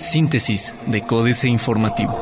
Síntesis de Códice Informativo.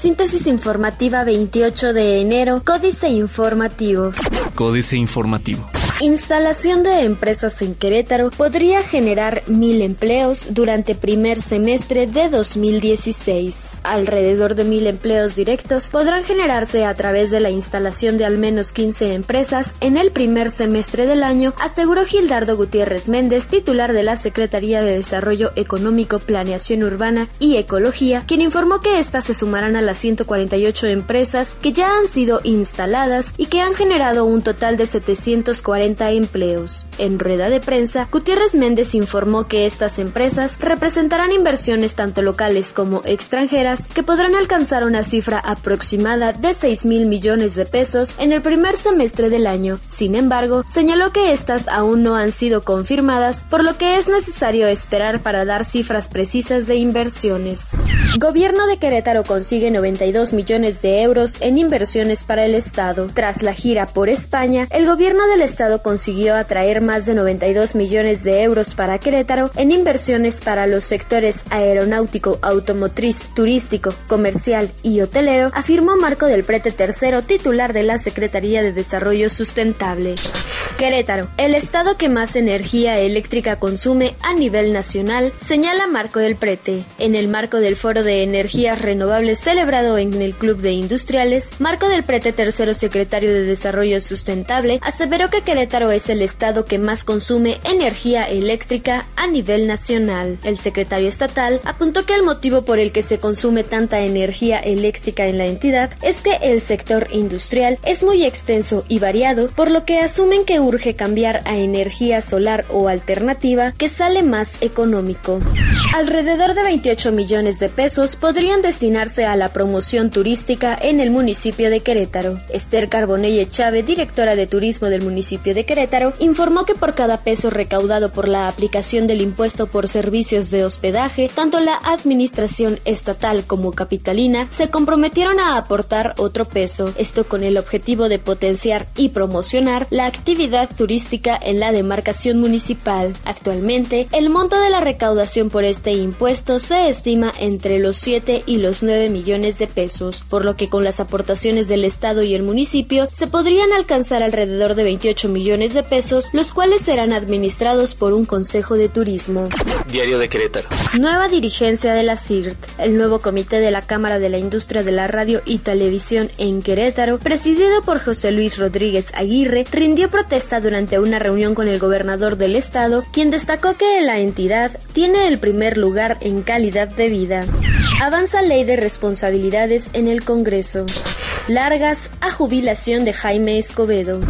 Síntesis informativa 28 de enero, Códice Informativo. Códice Informativo. Instalación de empresas en Querétaro podría generar mil empleos durante primer semestre de 2016. Alrededor de mil empleos directos podrán generarse a través de la instalación de al menos 15 empresas en el primer semestre del año, aseguró Gildardo Gutiérrez Méndez, titular de la Secretaría de Desarrollo Económico, Planeación Urbana y Ecología, quien informó que éstas se sumarán a las 148 empresas que ya han sido instaladas y que han generado un total de 740 empleos. En rueda de prensa, Gutiérrez Méndez informó que estas empresas representarán inversiones tanto locales como extranjeras que podrán alcanzar una cifra aproximada de 6 mil millones de pesos en el primer semestre del año. Sin embargo, señaló que estas aún no han sido confirmadas, por lo que es necesario esperar para dar cifras precisas de inversiones. Gobierno de Querétaro consigue 92 millones de euros en inversiones para el Estado. Tras la gira por España, el gobierno del Estado consiguió atraer más de 92 millones de euros para Querétaro en inversiones para los sectores aeronáutico, automotriz, turístico, comercial y hotelero, afirmó Marco del Prete III, titular de la Secretaría de Desarrollo Sustentable. Querétaro, el estado que más energía eléctrica consume a nivel nacional, señala Marco del Prete. En el marco del Foro de Energías Renovables celebrado en el Club de Industriales, Marco del Prete III, secretario de Desarrollo Sustentable, aseveró que Querétaro es el estado que más consume energía eléctrica a nivel nacional. El secretario estatal apuntó que el motivo por el que se consume tanta energía eléctrica en la entidad es que el sector industrial es muy extenso y variado, por lo que asumen que urge cambiar a energía solar o alternativa que sale más económico. Alrededor de 28 millones de pesos podrían destinarse a la promoción turística en el municipio de Querétaro. Esther Carbonelle Chávez, directora de turismo del municipio de Querétaro, informó que por cada peso recaudado por la aplicación del impuesto por servicios de hospedaje, tanto la administración estatal como capitalina se comprometieron a aportar otro peso, esto con el objetivo de potenciar y promocionar la actividad turística en la demarcación municipal. Actualmente, el monto de la recaudación por este impuesto se estima entre los 7 y los 9 millones de pesos, por lo que con las aportaciones del Estado y el municipio se podrían alcanzar alrededor de 28 millones millones de pesos, los cuales serán administrados por un Consejo de Turismo. Diario de Querétaro. Nueva dirigencia de la CIRT. El nuevo comité de la Cámara de la Industria de la Radio y Televisión en Querétaro, presidido por José Luis Rodríguez Aguirre, rindió protesta durante una reunión con el gobernador del estado, quien destacó que la entidad tiene el primer lugar en calidad de vida. Avanza ley de responsabilidades en el Congreso. Largas a jubilación de Jaime Escobedo.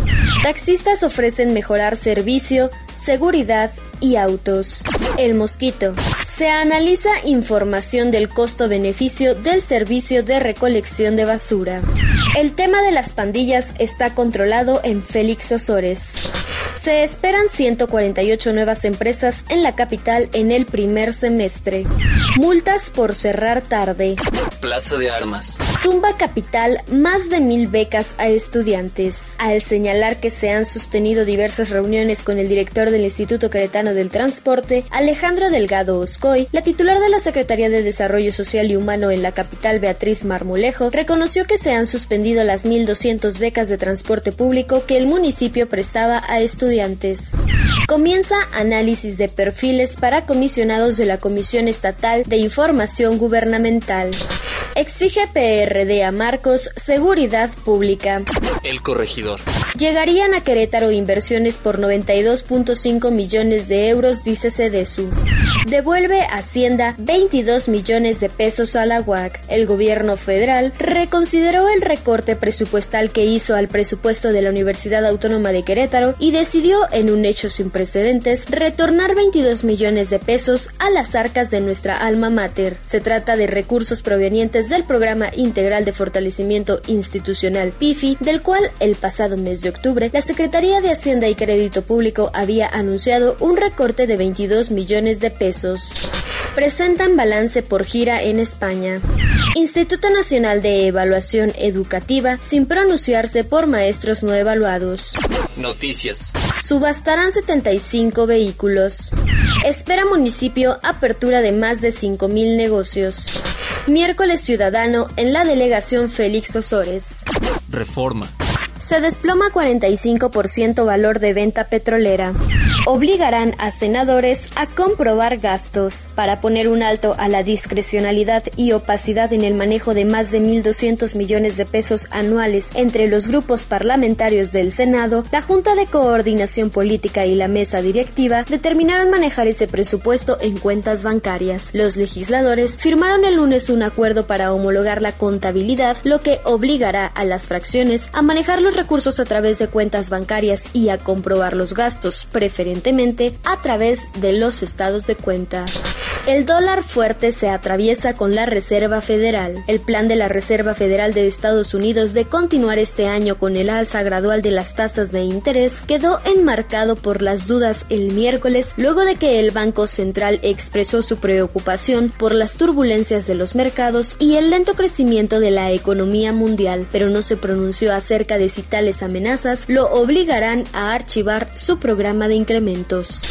Taxistas ofrecen mejorar servicio, seguridad y autos. El mosquito. Se analiza información del costo-beneficio del servicio de recolección de basura. El tema de las pandillas está controlado en Félix Osores. Se esperan 148 nuevas empresas en la capital en el primer semestre. Multas por cerrar tarde. Plaza de Armas. Tumba Capital más de mil becas a estudiantes. Al señalar que se han sostenido diversas reuniones con el director del Instituto Queretano del Transporte, Alejandro Delgado Oscoy, la titular de la Secretaría de Desarrollo Social y Humano en la capital, Beatriz Marmolejo, reconoció que se han suspendido las 1.200 becas de transporte público que el municipio prestaba a estudiantes. Comienza análisis de perfiles para comisionados de la Comisión Estatal de Información Gubernamental. Exige PRD a Marcos seguridad pública. El corregidor. Llegarían a Querétaro inversiones por 92.5 millones de euros, dice Cedesu. Devuelve Hacienda 22 millones de pesos a la UAC. El gobierno federal reconsideró el recorte presupuestal que hizo al presupuesto de la Universidad Autónoma de Querétaro y decidió, en un hecho sin precedentes, retornar 22 millones de pesos a las arcas de nuestra alma mater. Se trata de recursos provenientes del Programa Integral de Fortalecimiento Institucional PIFI, del cual el pasado mes octubre, la Secretaría de Hacienda y Crédito Público había anunciado un recorte de 22 millones de pesos. Presentan balance por gira en España. Instituto Nacional de Evaluación Educativa sin pronunciarse por maestros no evaluados. Noticias. Subastarán 75 vehículos. Espera municipio apertura de más de 5.000 negocios. Miércoles Ciudadano en la delegación Félix Osores. Reforma. Se desploma 45% valor de venta petrolera. Obligarán a senadores a comprobar gastos para poner un alto a la discrecionalidad y opacidad en el manejo de más de 1.200 millones de pesos anuales entre los grupos parlamentarios del Senado. La Junta de Coordinación Política y la mesa directiva determinaron manejar ese presupuesto en cuentas bancarias. Los legisladores firmaron el lunes un acuerdo para homologar la contabilidad, lo que obligará a las fracciones a manejar los recursos a través de cuentas bancarias y a comprobar los gastos, preferentemente a través de los estados de cuenta. El dólar fuerte se atraviesa con la Reserva Federal. El plan de la Reserva Federal de Estados Unidos de continuar este año con el alza gradual de las tasas de interés quedó enmarcado por las dudas el miércoles luego de que el Banco Central expresó su preocupación por las turbulencias de los mercados y el lento crecimiento de la economía mundial, pero no se pronunció acerca de si tales amenazas lo obligarán a archivar su programa de incrementos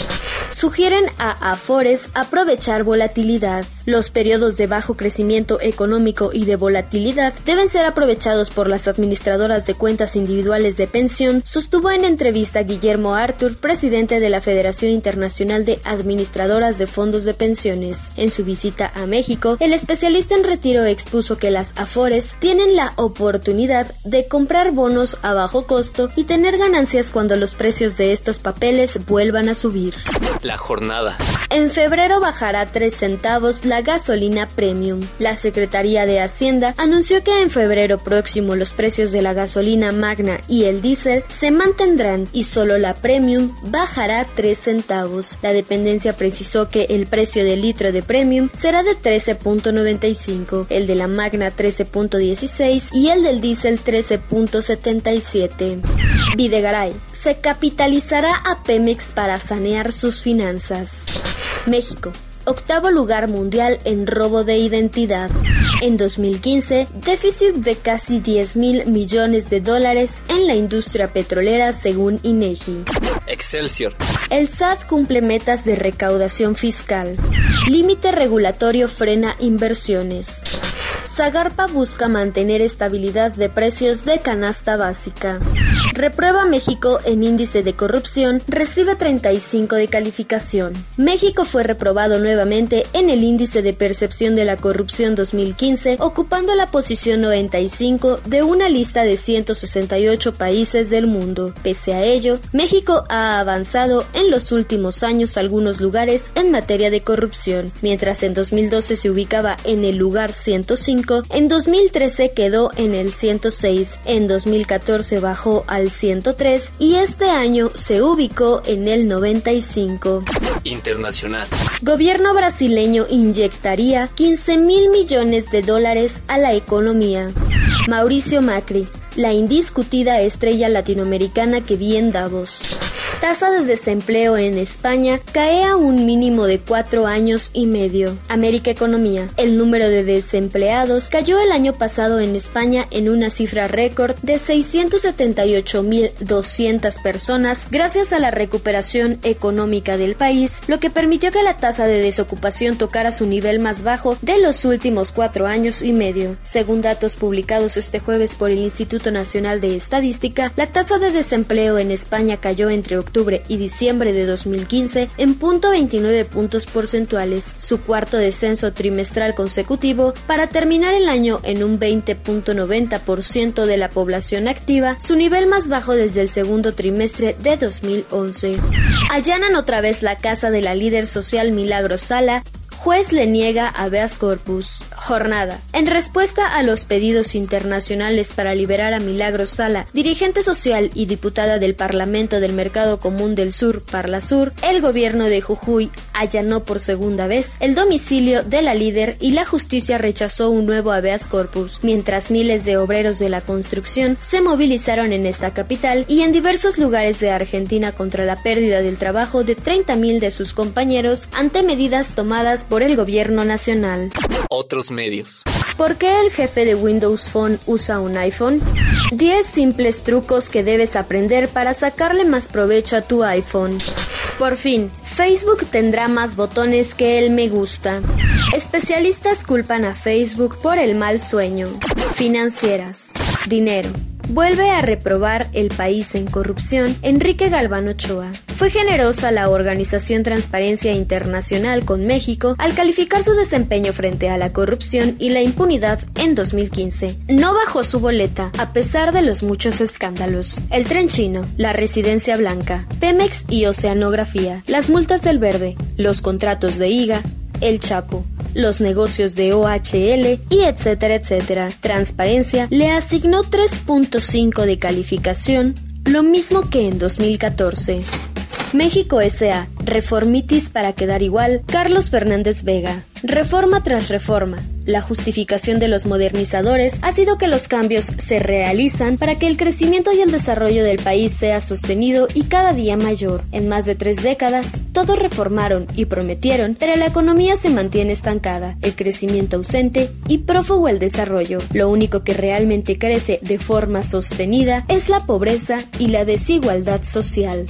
sugieren a Afores aprovechar volatilidad. Los periodos de bajo crecimiento económico y de volatilidad deben ser aprovechados por las administradoras de cuentas individuales de pensión, sostuvo en entrevista Guillermo Arthur, presidente de la Federación Internacional de Administradoras de Fondos de Pensiones. En su visita a México, el especialista en retiro expuso que las Afores tienen la oportunidad de comprar bonos a bajo costo y tener ganancias cuando los precios de estos papeles vuelvan a subir. La jornada. En febrero bajará 3 centavos la gasolina premium. La Secretaría de Hacienda anunció que en febrero próximo los precios de la gasolina magna y el diésel se mantendrán y solo la premium bajará 3 centavos. La dependencia precisó que el precio del litro de premium será de 13.95, el de la magna 13.16 y el del diésel 13.77. Videgaray se capitalizará a Pemex para sanear sus finanzas. México octavo lugar mundial en robo de identidad. En 2015, déficit de casi 10 mil millones de dólares en la industria petrolera según INEGI. Excelsior. El SAT cumple metas de recaudación fiscal. Límite regulatorio frena inversiones. Zagarpa busca mantener estabilidad de precios de canasta básica. Reprueba México en índice de corrupción, recibe 35 de calificación. México fue reprobado nuevamente en el índice de percepción de la corrupción 2015, ocupando la posición 95 de una lista de 168 países del mundo. Pese a ello, México ha avanzado en los últimos años algunos lugares en materia de corrupción. Mientras en 2012 se ubicaba en el lugar 105, en 2013 quedó en el 106, en 2014 bajó al 103 y este año se ubicó en el 95. Internacional. Gobierno brasileño inyectaría 15 mil millones de dólares a la economía. Mauricio Macri, la indiscutida estrella latinoamericana que vi en Davos tasa de desempleo en España cae a un mínimo de cuatro años y medio. América Economía. El número de desempleados cayó el año pasado en España en una cifra récord de 678.200 personas gracias a la recuperación económica del país, lo que permitió que la tasa de desocupación tocara su nivel más bajo de los últimos cuatro años y medio. Según datos publicados este jueves por el Instituto Nacional de Estadística, la tasa de desempleo en España cayó entre octubre y diciembre de 2015 en .29 puntos porcentuales, su cuarto descenso trimestral consecutivo, para terminar el año en un 20.90% de la población activa, su nivel más bajo desde el segundo trimestre de 2011. Allanan otra vez la casa de la líder social Milagro Sala Juez le niega habeas corpus. Jornada. En respuesta a los pedidos internacionales para liberar a Milagro Sala, dirigente social y diputada del Parlamento del Mercado Común del Sur, Parlasur, el gobierno de Jujuy allanó por segunda vez el domicilio de la líder y la justicia rechazó un nuevo habeas corpus, mientras miles de obreros de la construcción se movilizaron en esta capital y en diversos lugares de Argentina contra la pérdida del trabajo de 30.000 de sus compañeros ante medidas tomadas por el gobierno nacional. Otros medios. ¿Por qué el jefe de Windows Phone usa un iPhone? 10 simples trucos que debes aprender para sacarle más provecho a tu iPhone. Por fin, Facebook tendrá más botones que el me gusta. Especialistas culpan a Facebook por el mal sueño. Financieras. Dinero. Vuelve a reprobar el país en corrupción Enrique Galván Ochoa. Fue generosa la organización Transparencia Internacional con México al calificar su desempeño frente a la corrupción y la impunidad en 2015. No bajó su boleta a pesar de los muchos escándalos. El tren chino, la residencia blanca, Pemex y Oceanografía, las multas del verde, los contratos de IGA, el Chapo, los negocios de OHL y etcétera, etcétera. Transparencia le asignó 3.5 de calificación, lo mismo que en 2014. México S.A. Reformitis para quedar igual, Carlos Fernández Vega. Reforma tras reforma. La justificación de los modernizadores ha sido que los cambios se realizan para que el crecimiento y el desarrollo del país sea sostenido y cada día mayor. En más de tres décadas, todos reformaron y prometieron, pero la economía se mantiene estancada, el crecimiento ausente y prófugo el desarrollo. Lo único que realmente crece de forma sostenida es la pobreza y la desigualdad social.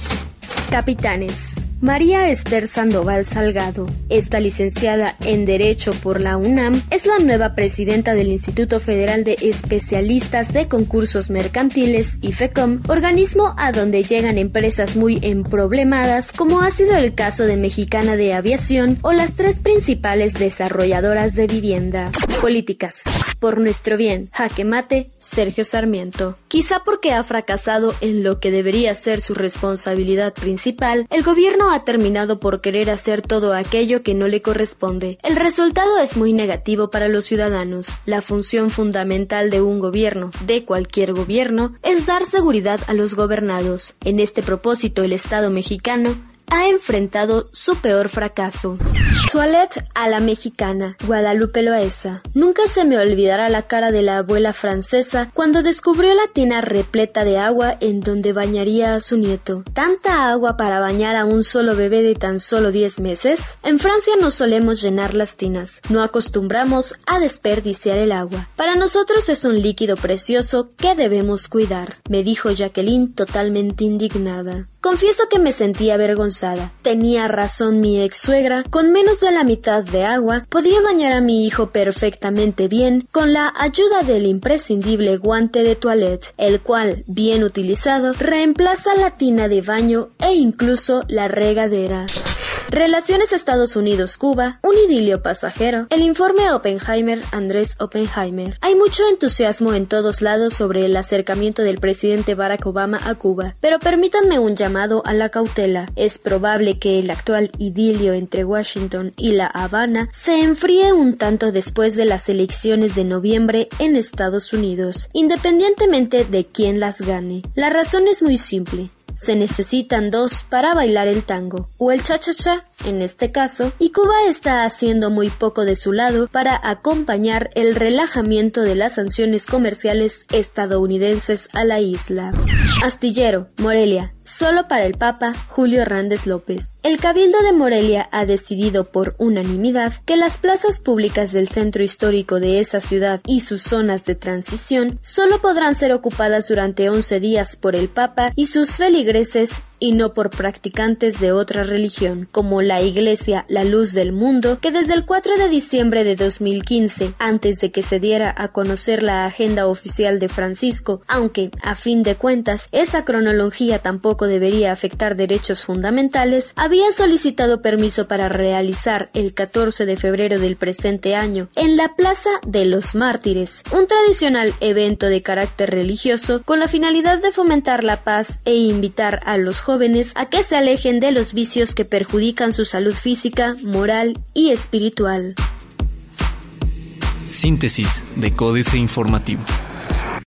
Capitanes. María Esther Sandoval Salgado, esta licenciada en Derecho por la UNAM, es la nueva presidenta del Instituto Federal de Especialistas de Concursos Mercantiles, IFECOM, organismo a donde llegan empresas muy emproblemadas, como ha sido el caso de Mexicana de Aviación o las tres principales desarrolladoras de vivienda. Políticas. Por nuestro bien, jaque mate, Sergio Sarmiento. Quizá porque ha fracasado en lo que debería ser su responsabilidad principal, el gobierno ha terminado por querer hacer todo aquello que no le corresponde. El resultado es muy negativo para los ciudadanos. La función fundamental de un gobierno, de cualquier gobierno, es dar seguridad a los gobernados. En este propósito, el Estado mexicano ha enfrentado su peor fracaso. Toilette a la mexicana, Guadalupe Loaesa. Nunca se me olvidará la cara de la abuela francesa cuando descubrió la tina repleta de agua en donde bañaría a su nieto. ¿Tanta agua para bañar a un solo bebé de tan solo 10 meses? En Francia no solemos llenar las tinas, no acostumbramos a desperdiciar el agua. Para nosotros es un líquido precioso que debemos cuidar, me dijo Jacqueline totalmente indignada. Confieso que me sentía avergonzada. Tenía razón mi ex suegra, con menos de la mitad de agua, podía bañar a mi hijo perfectamente bien con la ayuda del imprescindible guante de toilette, el cual, bien utilizado, reemplaza la tina de baño e incluso la regadera. Relaciones Estados Unidos-Cuba, un idilio pasajero, el informe Oppenheimer Andrés Oppenheimer. Hay mucho entusiasmo en todos lados sobre el acercamiento del presidente Barack Obama a Cuba, pero permítanme un llamado a la cautela. Es probable que el actual idilio entre Washington y La Habana se enfríe un tanto después de las elecciones de noviembre en Estados Unidos, independientemente de quién las gane. La razón es muy simple se necesitan dos para bailar el tango, o el cha-cha-cha en este caso, y Cuba está haciendo muy poco de su lado para acompañar el relajamiento de las sanciones comerciales estadounidenses a la isla. Astillero, Morelia, solo para el Papa Julio Hernández López. El Cabildo de Morelia ha decidido por unanimidad que las plazas públicas del centro histórico de esa ciudad y sus zonas de transición solo podrán ser ocupadas durante 11 días por el Papa y sus feligreses regreses y no por practicantes de otra religión, como la Iglesia La Luz del Mundo, que desde el 4 de diciembre de 2015, antes de que se diera a conocer la agenda oficial de Francisco, aunque, a fin de cuentas, esa cronología tampoco debería afectar derechos fundamentales, había solicitado permiso para realizar el 14 de febrero del presente año en la Plaza de los Mártires, un tradicional evento de carácter religioso con la finalidad de fomentar la paz e invitar a los a que se alejen de los vicios que perjudican su salud física, moral y espiritual. Síntesis de Códice Informativo.